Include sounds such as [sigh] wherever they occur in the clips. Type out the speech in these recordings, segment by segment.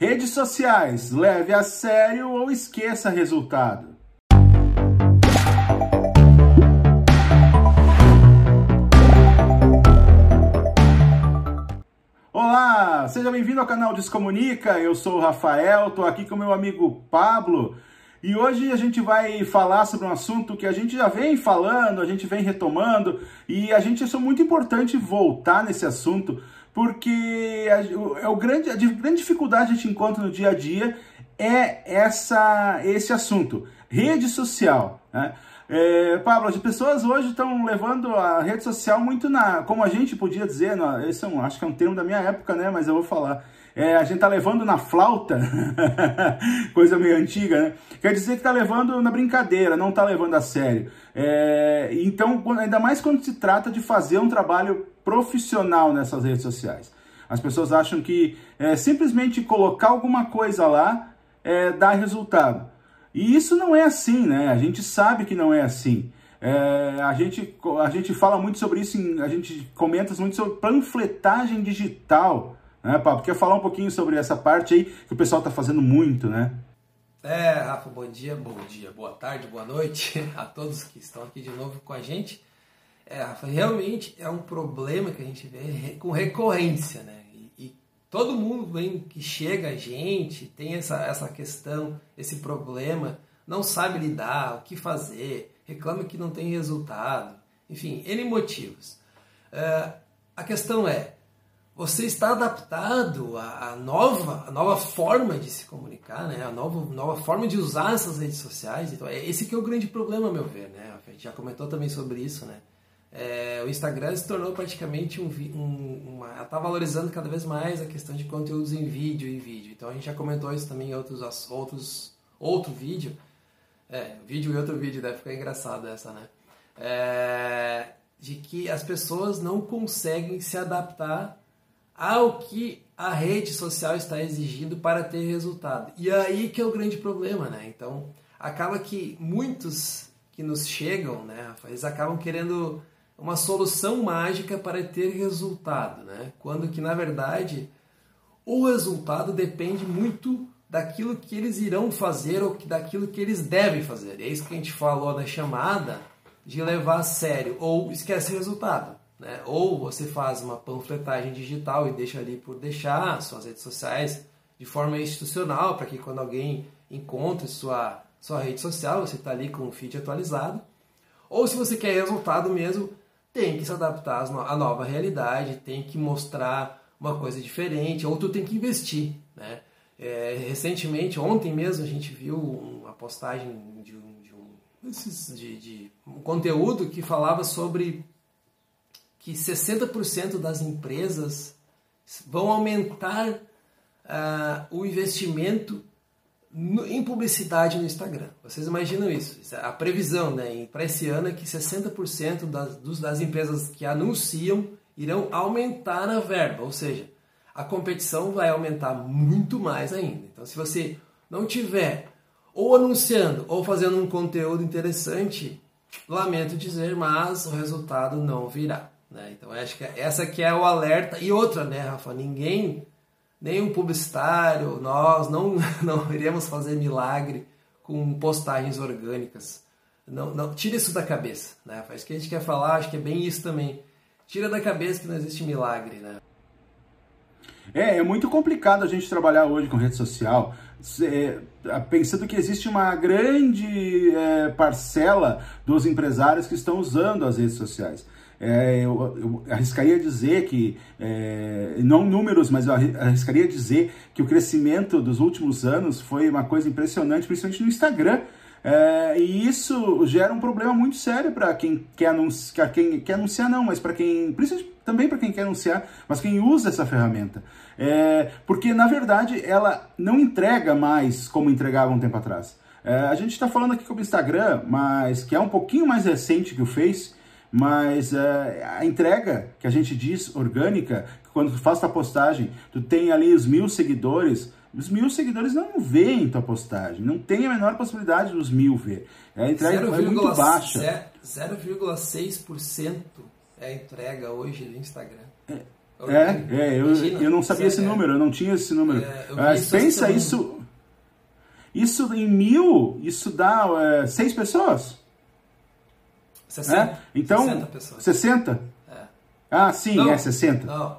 Redes sociais, leve a sério ou esqueça resultado. Olá, seja bem-vindo ao canal Descomunica. Eu sou o Rafael, estou aqui com meu amigo Pablo. E hoje a gente vai falar sobre um assunto que a gente já vem falando, a gente vem retomando, e a gente achou muito importante voltar nesse assunto, porque a, é o grande, a grande dificuldade que a gente encontra no dia a dia é essa, esse assunto, rede social. Né? É, Pablo, as pessoas hoje estão levando a rede social muito na, como a gente podia dizer, no, esse é um, acho que é um termo da minha época, né? Mas eu vou falar. É, a gente tá levando na flauta, [laughs] coisa meio antiga, né? Quer dizer que tá levando na brincadeira, não tá levando a sério. É, então, ainda mais quando se trata de fazer um trabalho profissional nessas redes sociais. As pessoas acham que é, simplesmente colocar alguma coisa lá é, dá resultado. E isso não é assim, né? A gente sabe que não é assim. É, a, gente, a gente fala muito sobre isso, a gente comenta muito sobre panfletagem digital, né, Pablo? Quer falar um pouquinho sobre essa parte aí que o pessoal está fazendo muito, né? É, Rafa, bom dia, bom dia, boa tarde, boa noite [laughs] a todos que estão aqui de novo com a gente. É, realmente é um problema que a gente vê com recorrência, né? E, e todo mundo vem que chega a gente tem essa, essa questão, esse problema, não sabe lidar, o que fazer, reclama que não tem resultado, enfim, N motivos. Uh, a questão é, você está adaptado à, nova, à nova forma de se comunicar, né? a nova, nova forma de usar essas redes sociais. Então, é esse que é o grande problema, a meu ver. Né? A gente já comentou também sobre isso. Né? É, o Instagram se tornou praticamente um, um uma, está valorizando cada vez mais a questão de conteúdos em vídeo e vídeo. Então a gente já comentou isso também em outros outros outro vídeo. É, vídeo e outro vídeo deve ficar engraçado essa, né? É, de que as pessoas não conseguem se adaptar ao que a rede social está exigindo para ter resultado. E aí que é o grande problema, né? Então, acaba que muitos que nos chegam, né, eles acabam querendo uma solução mágica para ter resultado, né? Quando que na verdade o resultado depende muito daquilo que eles irão fazer ou daquilo que eles devem fazer. É isso que a gente falou na chamada de levar a sério ou esquece o resultado. Né? Ou você faz uma panfletagem digital e deixa ali por deixar suas redes sociais de forma institucional, para que quando alguém encontre sua, sua rede social, você está ali com o feed atualizado. Ou se você quer resultado mesmo, tem que se adaptar à nova realidade, tem que mostrar uma coisa diferente, ou tu tem que investir. Né? É, recentemente, ontem mesmo, a gente viu uma postagem de um, de um, de, de um conteúdo que falava sobre que 60% das empresas vão aumentar uh, o investimento no, em publicidade no Instagram. Vocês imaginam isso? É a previsão né, para esse ano é que 60% das, dos, das empresas que anunciam irão aumentar a verba, ou seja, a competição vai aumentar muito mais ainda. Então, se você não tiver ou anunciando ou fazendo um conteúdo interessante, lamento dizer, mas o resultado não virá. Né? Então acho que essa aqui é o alerta. E outra, né, Rafa? Ninguém, nenhum publicitário, nós não, [laughs] não iremos fazer milagre com postagens orgânicas. Não, não, tira isso da cabeça, né? Faz que a gente quer falar, acho que é bem isso também. Tira da cabeça que não existe milagre, né? É, é muito complicado a gente trabalhar hoje com rede social, é, pensando que existe uma grande é, parcela dos empresários que estão usando as redes sociais. É, eu, eu, arriscaria dizer que, é, não números, mas eu arriscaria dizer que o crescimento dos últimos anos foi uma coisa impressionante, principalmente no Instagram. É, e isso gera um problema muito sério para quem quer anunciar, quem quer anunciar não, mas para quem, principalmente também para quem quer anunciar, mas quem usa essa ferramenta. É, porque na verdade ela não entrega mais como entregava um tempo atrás. É, a gente está falando aqui sobre o Instagram, mas que é um pouquinho mais recente que o Face, mas é, a entrega que a gente diz orgânica, quando tu faz tua postagem, tu tem ali os mil seguidores, os mil seguidores não veem tua postagem, não tem a menor possibilidade dos mil ver. A entrega 0, é muito baixa. 0,6% é a entrega hoje do Instagram. É, É, é eu, eu não sabia esse é. número, eu não tinha esse número. É, Mas pensa isso. Isso em mil, isso dá é, seis pessoas. 60. É? Então, 60 pessoas. 60? É. Ah, sim, não, é 60. Não.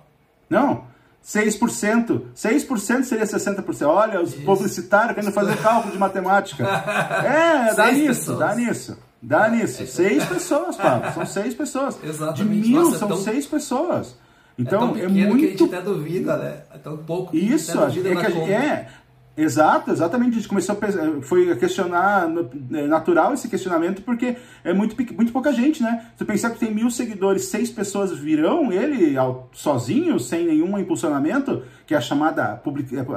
Não? 6%. 6% seria 60%. Olha, os Isso. publicitários querendo fazer cálculo de matemática. [laughs] É, dá nisso, pessoas. dá nisso. Dá nisso. É, seis pessoas, Pablo. São seis pessoas. Exatamente. De mil Nossa, são é tão... seis pessoas. Então é, é muito. Que a gente até duvida, né? É tão pouco. Isso, é que a gente, é. Exato, exatamente. Gente começou a, foi a questionar, é natural esse questionamento, porque é muito, muito pouca gente, né? Se pensar que tem mil seguidores, seis pessoas virão ele sozinho, sem nenhum impulsionamento, que é a chamada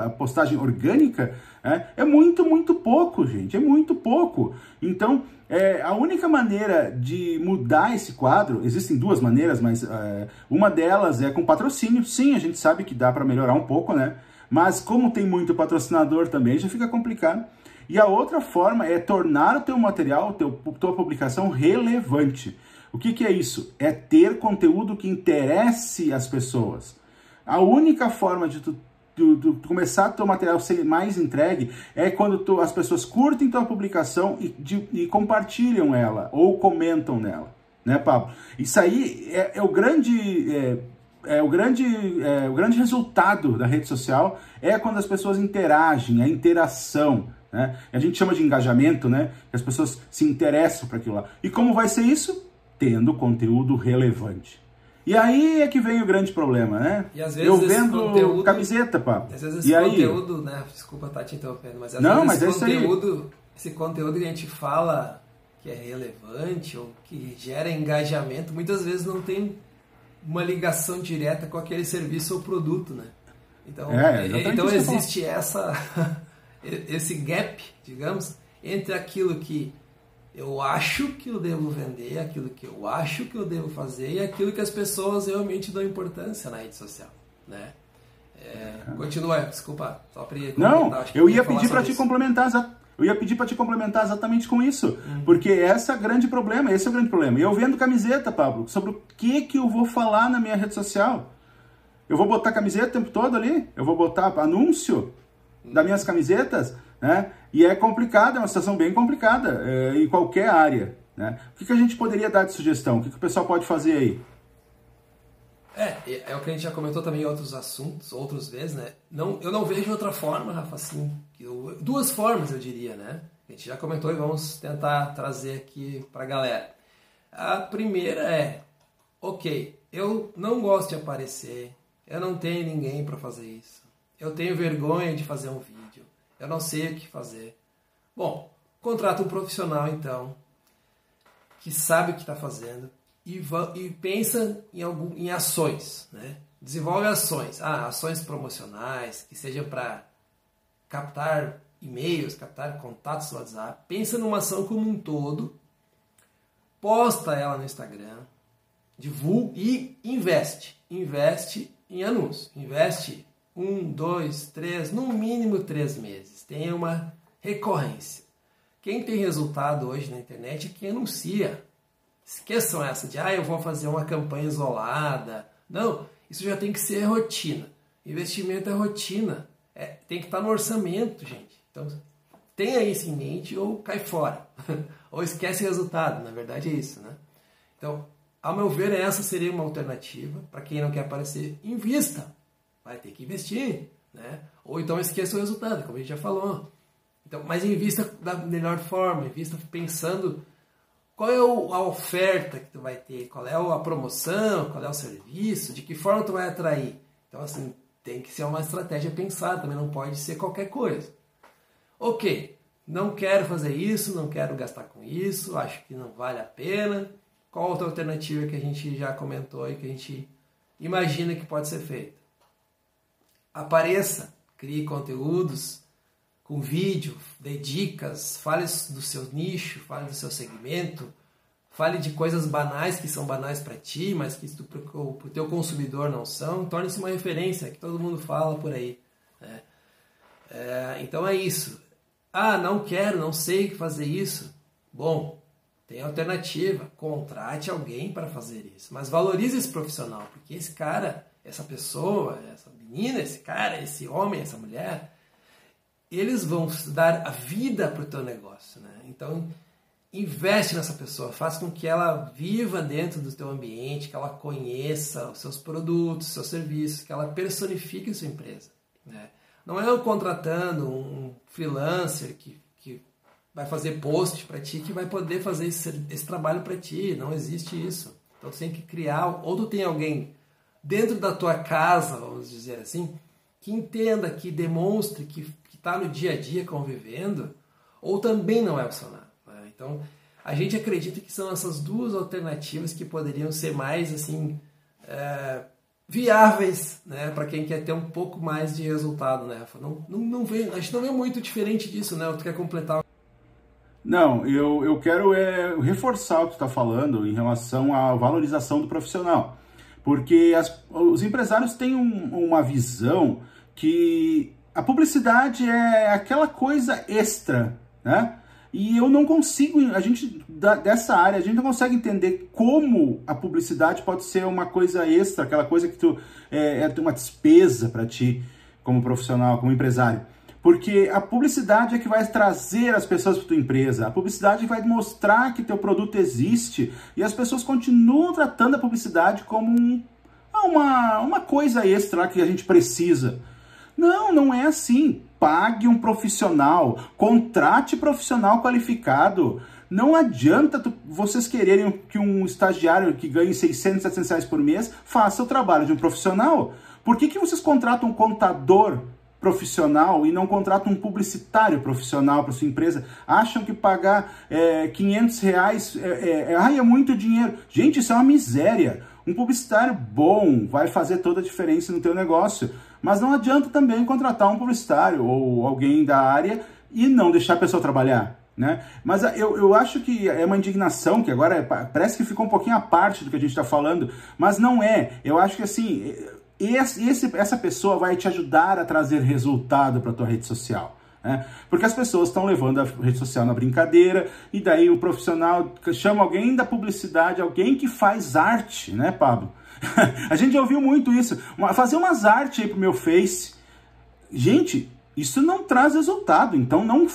a postagem orgânica, é, é muito, muito pouco, gente. É muito pouco. Então, é, a única maneira de mudar esse quadro, existem duas maneiras, mas é, uma delas é com patrocínio. Sim, a gente sabe que dá para melhorar um pouco, né? Mas como tem muito patrocinador também, já fica complicado. E a outra forma é tornar o teu material, teu, tua publicação relevante. O que, que é isso? É ter conteúdo que interesse as pessoas. A única forma de tu, tu, tu começar teu material ser mais entregue é quando tu, as pessoas curtem tua publicação e, de, e compartilham ela ou comentam nela. Né, Pablo? Isso aí é, é o grande é, é, o, grande, é, o grande resultado da rede social é quando as pessoas interagem, a interação. Né? A gente chama de engajamento, né? Que as pessoas se interessam para aquilo lá. E como vai ser isso? Tendo conteúdo relevante. E aí é que vem o grande problema, né? E às vezes eu vendo conteúdo, camiseta, pá. Às vezes esse e conteúdo, aí? né? Desculpa estar tá te interrompendo, mas às Não, vezes mas esse, conteúdo, esse conteúdo que a gente fala que é relevante ou que gera engajamento, muitas vezes não tem uma ligação direta com aquele serviço ou produto, né? Então, é, então existe essa [laughs] esse gap, digamos, entre aquilo que eu acho que eu devo vender, aquilo que eu acho que eu devo fazer e aquilo que as pessoas realmente dão importância na rede social, né? É, continua, desculpa, só para Não, eu ia pedir para te complementar eu ia pedir para te complementar exatamente com isso, uhum. porque esse é o grande problema, esse é o grande problema. Eu vendo camiseta, Pablo, sobre o que que eu vou falar na minha rede social. Eu vou botar camiseta o tempo todo ali? Eu vou botar anúncio das minhas camisetas, né? E é complicado, é uma situação bem complicada é, em qualquer área, né? O que, que a gente poderia dar de sugestão? O que, que o pessoal pode fazer aí? É, é o que a gente já comentou também em outros assuntos, outras vezes, né? Não, eu não vejo outra forma, Rafa, assim, eu, duas formas eu diria, né? A gente já comentou e vamos tentar trazer aqui para a galera. A primeira é, ok, eu não gosto de aparecer, eu não tenho ninguém para fazer isso, eu tenho vergonha de fazer um vídeo, eu não sei o que fazer. Bom, contrata um profissional então, que sabe o que está fazendo, e, e pensa em, algum, em ações, né? Desenvolve ações, ah, ações promocionais, que sejam para captar e-mails, captar contatos no WhatsApp. Pensa numa ação como um todo, posta ela no Instagram, divulga e investe. Investe em anúncios. Investe um, dois, três, no mínimo três meses. Tenha uma recorrência. Quem tem resultado hoje na internet é quem anuncia. Esqueçam essa de, ah, eu vou fazer uma campanha isolada. Não, isso já tem que ser rotina. Investimento é rotina. É, tem que estar no orçamento, gente. Então, tenha isso em mente ou cai fora. [laughs] ou esquece o resultado. Na verdade é isso, né? Então, ao meu ver, essa seria uma alternativa. Para quem não quer aparecer, invista. Vai ter que investir, né? Ou então esqueça o resultado, como a gente já falou. Então, mas invista da melhor forma, invista pensando qual é a oferta que tu vai ter, qual é a promoção, qual é o serviço, de que forma tu vai atrair. Então, assim, tem que ser uma estratégia pensada, também não pode ser qualquer coisa. Ok, não quero fazer isso, não quero gastar com isso, acho que não vale a pena. Qual outra alternativa que a gente já comentou e que a gente imagina que pode ser feita? Apareça, crie conteúdos, com vídeo, dê dicas, fale do seu nicho, fale do seu segmento, fale de coisas banais que são banais para ti, mas que para o teu consumidor não são, torne-se uma referência que todo mundo fala por aí. Né? É, então é isso. Ah, não quero, não sei fazer isso. Bom, tem alternativa. Contrate alguém para fazer isso. Mas valorize esse profissional, porque esse cara essa pessoa, essa menina, esse cara, esse homem, essa mulher, eles vão dar a vida para o teu negócio. Né? Então, investe nessa pessoa, faz com que ela viva dentro do teu ambiente, que ela conheça os seus produtos, seus serviços, que ela personifique a sua empresa. Né? Não é eu contratando um freelancer que, que vai fazer post para ti que vai poder fazer esse, esse trabalho para ti. Não existe isso. Então você tem que criar, ou tu tem alguém dentro da tua casa, vamos dizer assim, que entenda, que demonstre que está no dia a dia convivendo, ou também não é opcional. Então, a gente acredita que são essas duas alternativas que poderiam ser mais assim é, viáveis, né, para quem quer ter um pouco mais de resultado, né? Não, não, não vê, a gente não vê muito diferente disso, né? Tu quer completar? Não, eu, eu quero é, reforçar o que está falando em relação à valorização do profissional, porque as, os empresários têm um, uma visão que a publicidade é aquela coisa extra, né? E eu não consigo, a gente dessa área, a gente não consegue entender como a publicidade pode ser uma coisa extra, aquela coisa que tu é, é uma despesa para ti como profissional, como empresário. Porque a publicidade é que vai trazer as pessoas para tua empresa. A publicidade vai mostrar que teu produto existe e as pessoas continuam tratando a publicidade como um, uma, uma coisa extra que a gente precisa. Não, não é assim. Pague um profissional, contrate profissional qualificado. Não adianta tu, vocês quererem que um estagiário que ganhe 600, 700 reais por mês faça o trabalho de um profissional. Por que, que vocês contratam um contador profissional e não contratam um publicitário profissional para sua empresa? Acham que pagar é, 500 reais é, é, é, é muito dinheiro. Gente, isso é uma miséria. Um publicitário bom vai fazer toda a diferença no teu negócio. Mas não adianta também contratar um publicitário ou alguém da área e não deixar a pessoa trabalhar. Né? Mas eu, eu acho que é uma indignação que agora é, parece que ficou um pouquinho à parte do que a gente está falando, mas não é. Eu acho que assim, esse, essa pessoa vai te ajudar a trazer resultado para a tua rede social. Né? Porque as pessoas estão levando a rede social na brincadeira, e daí o profissional chama alguém da publicidade, alguém que faz arte, né, Pablo? [laughs] a gente já ouviu muito isso. Fazer umas artes aí pro meu Face. Gente, isso não traz resultado, então não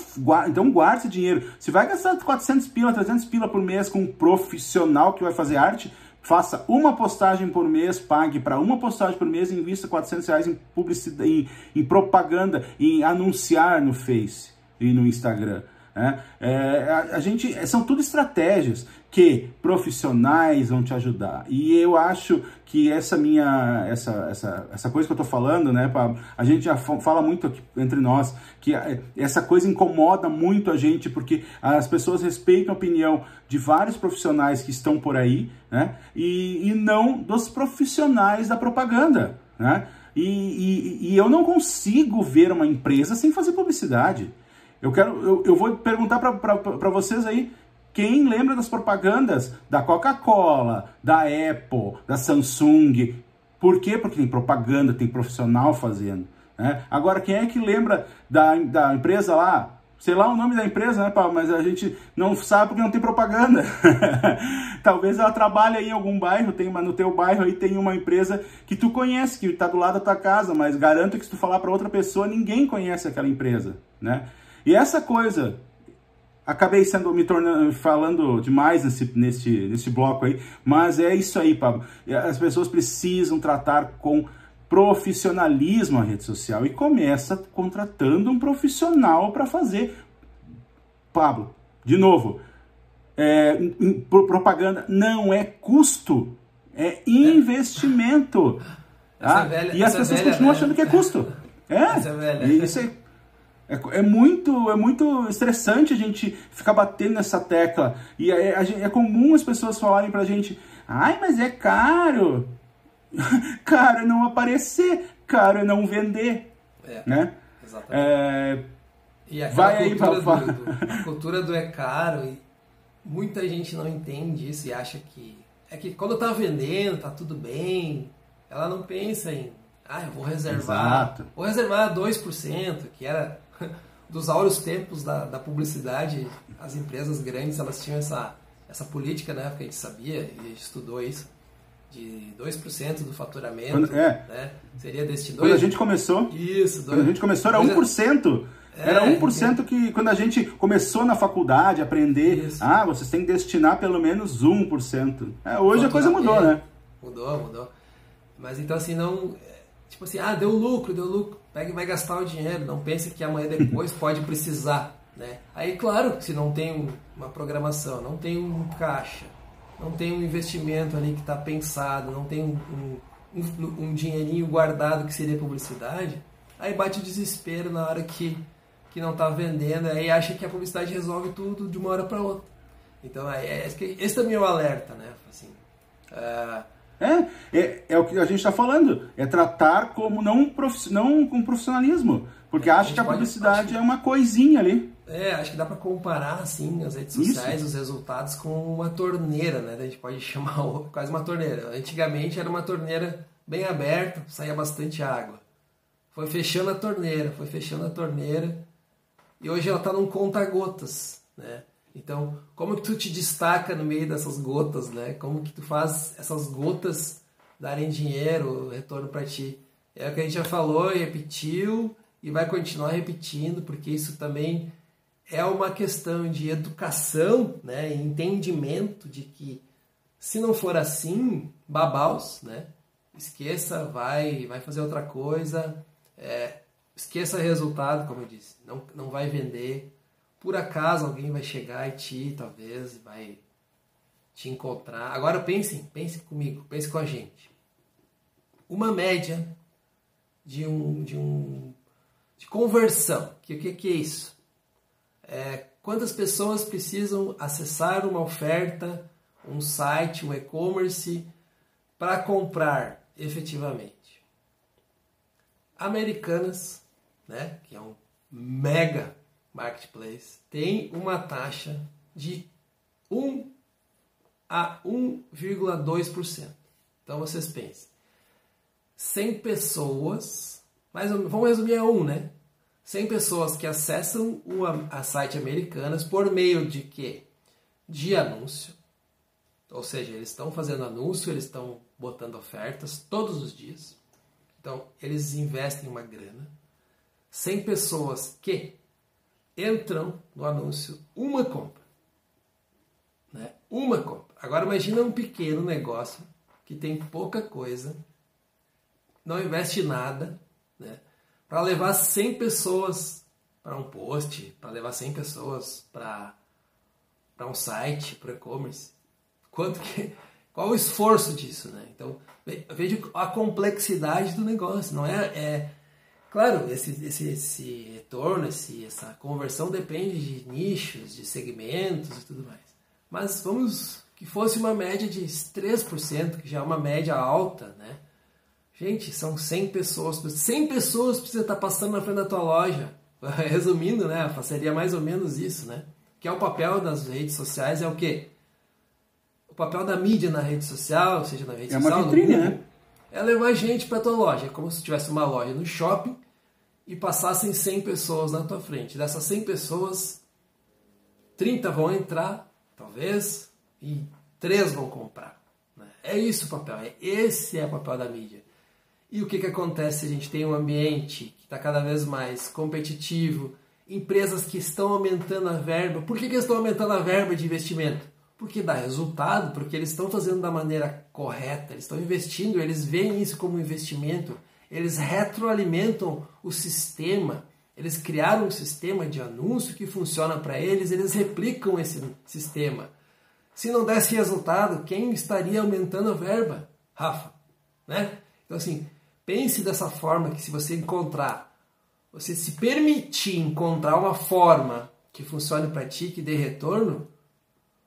então guarde esse dinheiro. Se vai gastar 400 pila, 300 pila por mês com um profissional que vai fazer arte, faça uma postagem por mês, pague para uma postagem por mês e invista 400 reais em publicidade, em, em propaganda, em anunciar no Face e no Instagram. Né? É, a, a, gente são tudo estratégias que profissionais vão te ajudar. E eu acho que essa minha essa, essa, essa coisa que eu estou falando, né, Pablo? A gente já fala muito aqui entre nós que essa coisa incomoda muito a gente porque as pessoas respeitam a opinião de vários profissionais que estão por aí, né? E, e não dos profissionais da propaganda, né? E, e, e eu não consigo ver uma empresa sem fazer publicidade. Eu quero, eu, eu vou perguntar para vocês aí, quem lembra das propagandas da Coca-Cola, da Apple, da Samsung? Por quê? Porque tem propaganda, tem profissional fazendo. Né? Agora, quem é que lembra da, da empresa lá? Sei lá o nome da empresa, né, Paulo? Mas a gente não sabe porque não tem propaganda. [laughs] Talvez ela trabalhe em algum bairro, tem uma, no teu bairro aí tem uma empresa que tu conhece, que está do lado da tua casa, mas garanto que se tu falar para outra pessoa, ninguém conhece aquela empresa, né? E essa coisa, acabei sendo me tornando falando demais nesse, nesse, nesse bloco aí, mas é isso aí, Pablo. As pessoas precisam tratar com profissionalismo a rede social e começa contratando um profissional para fazer. Pablo, de novo, é, propaganda não é custo, é investimento. Tá? Velha, e as pessoas continuam velha. achando que é custo. [laughs] É, isso é é, é, muito, é muito estressante a gente ficar batendo nessa tecla. E é, é, comum as pessoas falarem pra gente: ai, mas é caro. [laughs] caro é não aparecer, caro é não vender. É, né? Exatamente. É, e vai aí pra do, do, A cultura do é caro, e muita gente não entende isso e acha que. É que quando tá vendendo, tá tudo bem. Ela não pensa em. Ah, eu vou reservar. Exato. Vou reservar 2%, que era [laughs] dos áureos tempos da, da publicidade, as empresas grandes elas tinham essa, essa política na época, a gente sabia e a gente estudou isso. de 2% do faturamento, Quando- é. né? Seria deste Quando a 2 gente começou, Isso, quando a gente começou era Dois- 1%. Era É, 1% que quando a gente começou na faculdade a aprender, Isso. ah, vocês têm que destinar pelo menos 1%. É, hoje a coisa mudou, Faturamento. né? Mudou, mudou. Mas então assim, não. É, Tipo assim, ah, deu lucro, deu lucro. Pega e vai gastar o dinheiro. Não pense que amanhã depois [laughs] pode precisar. Né? Aí, claro, se não tem um- uma programação, não tem um caixa, não tem um investimento ali que está pensado, não tem um, um, um- dinheirinho guardado que seria publicidade, aí bate o desespero na hora que, que não está vendendo, aí acha que a publicidade resolve tudo de uma hora para outra. Então, aí, é, esse que- esse também é o alerta, né? Assim, ah, É, é, é o que a gente está falando. É tratar como não, profi- não com profissionalismo. Porque É, acha que a pode- publicidade acho- é uma coisinha ali. É, acho que dá para comparar assim as redes Isso. sociais, os resultados com uma torneira, né? A gente pode [laughs] chamar quase uma torneira. Antigamente era uma torneira bem aberta, saía bastante água. Foi fechando a torneira, foi fechando a torneira e hoje ela está num conta-gotas, né? Então, como que tu te destaca no meio dessas gotas, né? Como que tu faz essas gotas darem dinheiro, retorno para ti? É o que a gente já falou e repetiu e vai continuar repetindo, porque isso também é uma questão de educação, né? Entendimento de que se não for assim, babaus, né? Esqueça, vai, vai fazer outra coisa, é, esqueça resultado, como eu disse, não, não vai vender. Por acaso alguém vai chegar e te, talvez, vai te encontrar. Agora pense, pense comigo, pense com a gente. Uma média de um de um de conversão. Que o que, que é isso? É, quantas pessoas precisam acessar uma oferta, um site, um e-commerce para comprar efetivamente? Americanas, né, que é um mega marketplace, tem uma taxa de 1 a 1,2%. Então vocês pensem, 100 pessoas, menos, vamos resumir a 1, né? 100 pessoas que acessam o a, a site Americanas por meio de quê? De anúncio. Ou seja, eles estão fazendo anúncio, eles estão botando ofertas todos os dias. Então, eles investem uma grana. 100 pessoas que entram no anúncio, uma compra. Né? Uma compra. Agora imagina um pequeno negócio que tem pouca coisa, não investe nada, né? para levar 100 pessoas para um post, para levar 100 pessoas para um site, para e-commerce. Quanto que qual o esforço disso, né? Então, ve- veja a complexidade do negócio, não é, é claro, esse, esse, esse retorno, esse, essa conversão depende de nichos, de segmentos e tudo mais. Mas vamos que fosse uma média de 3%, que já é uma média alta, né? Gente, são 100 pessoas. 100 pessoas precisa estar passando na frente da tua loja. [laughs] Resumindo, né? Seria mais ou menos isso, né? Que é o papel das redes sociais, é o quê? O papel da mídia na rede social, seja na rede É uma social, no vitrine, Google, né? É levar gente para tua loja. É como se tivesse uma loja no shopping e passassem 100 pessoas na tua frente. Dessas 100 pessoas, 30 vão entrar, talvez, e 3 vão comprar. né? É isso o papel, é, esse é o papel da mídia. E o que, que acontece? A gente tem um ambiente que está cada vez mais competitivo, empresas que estão aumentando a verba. Por que, que estão aumentando a verba de investimento? Porque dá resultado, porque eles estão fazendo da maneira correta, eles estão investindo, eles veem isso como investimento, eles retroalimentam o sistema, eles criaram um sistema de anúncio que funciona para eles, eles replicam esse sistema. Se não desse resultado, quem estaria aumentando a verba? Rafa, né? Então assim, pense dessa forma que se você encontrar, você se permitir encontrar uma forma que funcione para ti, que dê retorno,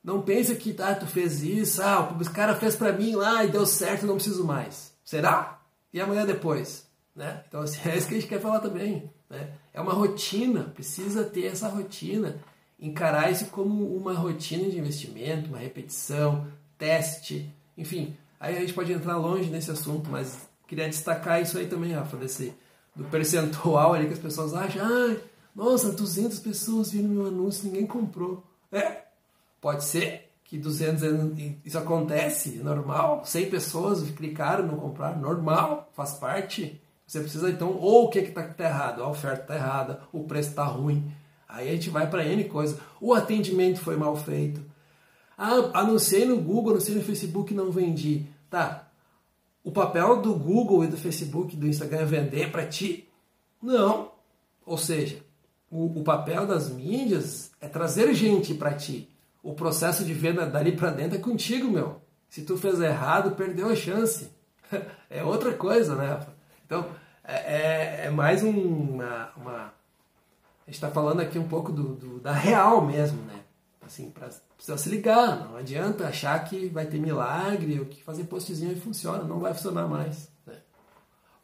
não pense que ah, tu fez isso, ah, o cara fez para mim lá e deu certo, não preciso mais. Será? E amanhã depois, né? Então assim, [laughs] é isso que a gente quer falar também, né? É uma rotina, precisa ter essa rotina, encarar isso como uma rotina de investimento, uma repetição, teste, enfim. Aí a gente pode entrar longe nesse assunto, mas queria destacar isso aí também, Rafa, desse do percentual ali que as pessoas acham, ah, nossa, 200 pessoas viram meu anúncio, ninguém comprou. É, pode ser que 200 isso acontece, normal, 100 pessoas clicaram, não compraram, normal, faz parte. Você precisa então, ou o que está tá errado? A oferta está errada, o preço está ruim. Aí a gente vai para N coisa. O atendimento foi mal feito. Ah, anunciei no Google, anunciei no Facebook não vendi. Tá. O papel do Google e do Facebook, do Instagram é vender para ti? Não. Ou seja, o, o papel das mídias é trazer gente para ti. O processo de venda dali para dentro é contigo, meu. Se tu fez errado, perdeu a chance. [laughs] é outra coisa, né? Então, é, é, é mais um, uma, uma, A gente está falando aqui um pouco do, do, da real mesmo, né? Assim, pra, precisa se ligar. Não adianta achar que vai ter milagre ou que fazer postzinho e funciona. Não vai funcionar mais. Né?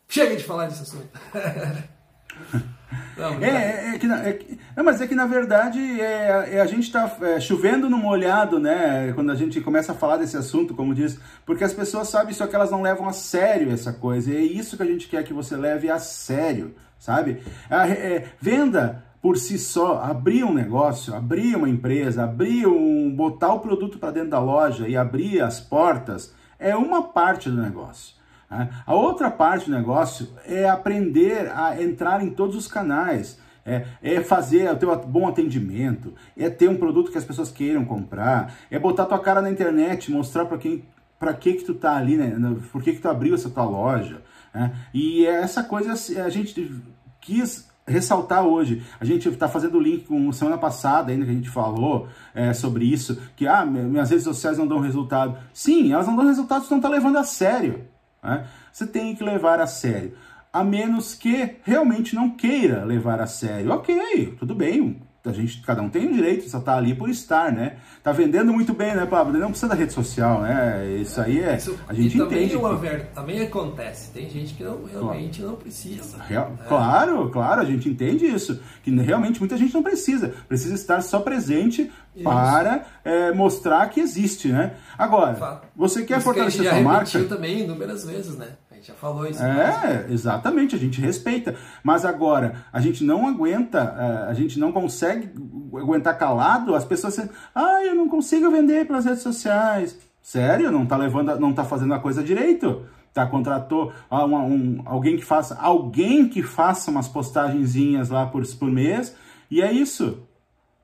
Chega de falar desse assunto. [laughs] Não, é, é, é, que, é que, não, mas é que na verdade é, é a gente está é, chovendo no molhado, né? Quando a gente começa a falar desse assunto, como diz, porque as pessoas sabem só que elas não levam a sério essa coisa. E é isso que a gente quer que você leve a sério, sabe? É, venda por si só, abrir um negócio, abrir uma empresa, abrir um, botar o produto para dentro da loja e abrir as portas é uma parte do negócio. Né? A outra parte do negócio é aprender a entrar em todos os canais. É, é, fazer o teu bom atendimento, é ter um produto que as pessoas queiram comprar, é botar tua cara na internet, mostrar para quem, para que que tu tá ali, né? Por que que tu abriu essa tua loja, né? E essa coisa a gente quis ressaltar hoje. A gente está fazendo o link com semana passada ainda que a gente falou é, sobre isso, que ah, minhas redes sociais não dão resultado. Sim, elas não dão resultado se não tá levando a sério. Né? Você tem que levar a sério. A menos que realmente não queira levar a sério. Ok, tudo bem. A gente, cada um tem o direito, só tá ali por estar, né? Tá vendendo muito bem, né, Pablo? Não precisa da rede social, né? Isso aí é. Isso, a gente também entende. É que... Também acontece. Tem gente que não, realmente claro. não precisa. Real... É. Claro, claro, a gente entende isso. Que realmente muita gente não precisa. Precisa estar só presente isso. para é, mostrar que existe, né? Agora, você quer isso fortalecer que a sua marca? também inúmeras vezes, né? Gente já falou isso. É, exatamente, a gente respeita. Mas agora, a gente não aguenta, é, a gente não consegue aguentar calado as pessoas dizendo, ah, eu não consigo vender pelas redes sociais. Sério? Não tá levando, não tá fazendo a coisa direito? Tá, contratou ah, uma, um, alguém que faça, alguém que faça umas postagenzinhas lá por, por mês, e é isso.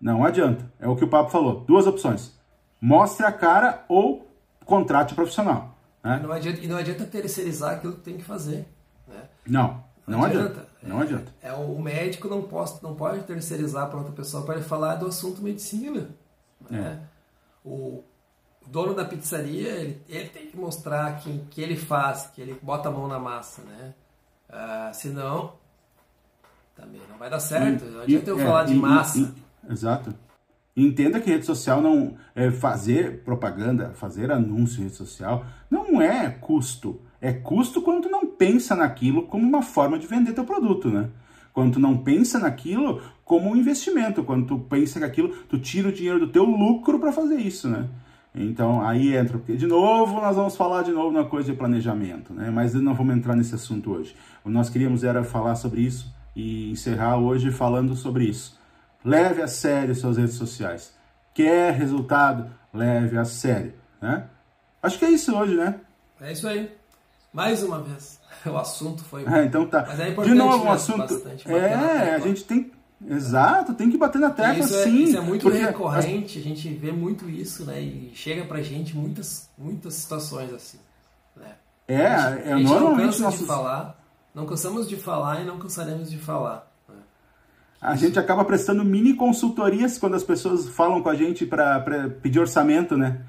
Não adianta. É o que o Papo falou. Duas opções. Mostre a cara ou contrate profissional. Né? Não adianta, e não adianta terceirizar aquilo que tem que fazer. Né? Não, não, não adianta. adianta. Não é, adianta. É, o médico não, pode, não pode terceirizar para outra pessoa para falar do assunto medicina. Né? É. O dono da pizzaria, ele, ele, tem que mostrar que, que ele faz, que ele bota a mão na massa. Né? Ah, senão, também não vai dar certo. Não adianta eu é, falar de massa. Exato. Entenda que rede social não é fazer propaganda, fazer anúncio em rede social não é custo. É custo quando tu não pensa naquilo como uma forma de vender teu produto, né? Quando tu não pensa naquilo como um investimento, quando tu pensa que aquilo, tu tira o dinheiro do teu lucro para fazer isso, né? Então aí entra, porque de novo nós vamos falar de novo na coisa de planejamento, né? Mas não vamos entrar nesse assunto hoje. O que nós queríamos era falar sobre isso e encerrar hoje falando sobre isso. Leve a sério suas redes sociais. Quer resultado? Leve a sério. Né? Acho que é isso hoje, né? É isso aí. Mais uma vez. [laughs] O assunto foi. É, então tá. Mas é importante. De novo, um assunto. É, a gente tem. Exato, tem que bater na tecla isso é, sim. Isso é muito recorrente, as... a gente vê muito isso, né? E chega pra gente muitas, muitas situações assim. Né? É, a gente, é a gente normalmente. Não cansa nossos... de falar, não cansamos de falar e não cansaremos de falar. A gente acaba prestando mini consultorias quando as pessoas falam com a gente para pedir orçamento, né?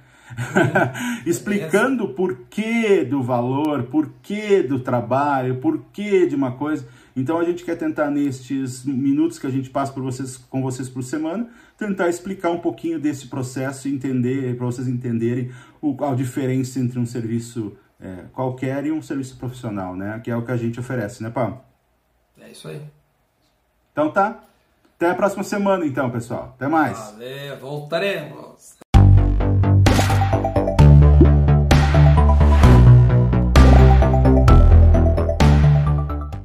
[laughs] Explicando o porquê do valor, porquê do trabalho, porquê de uma coisa. Então a gente quer tentar nestes minutos que a gente passa por vocês, com vocês por semana, tentar explicar um pouquinho desse processo e entender, para vocês entenderem o, a diferença entre um serviço é, qualquer e um serviço profissional, né? Que é o que a gente oferece, né, Pá? É isso aí. Então tá. Até a próxima semana, então, pessoal. Até mais. Valeu, voltaremos.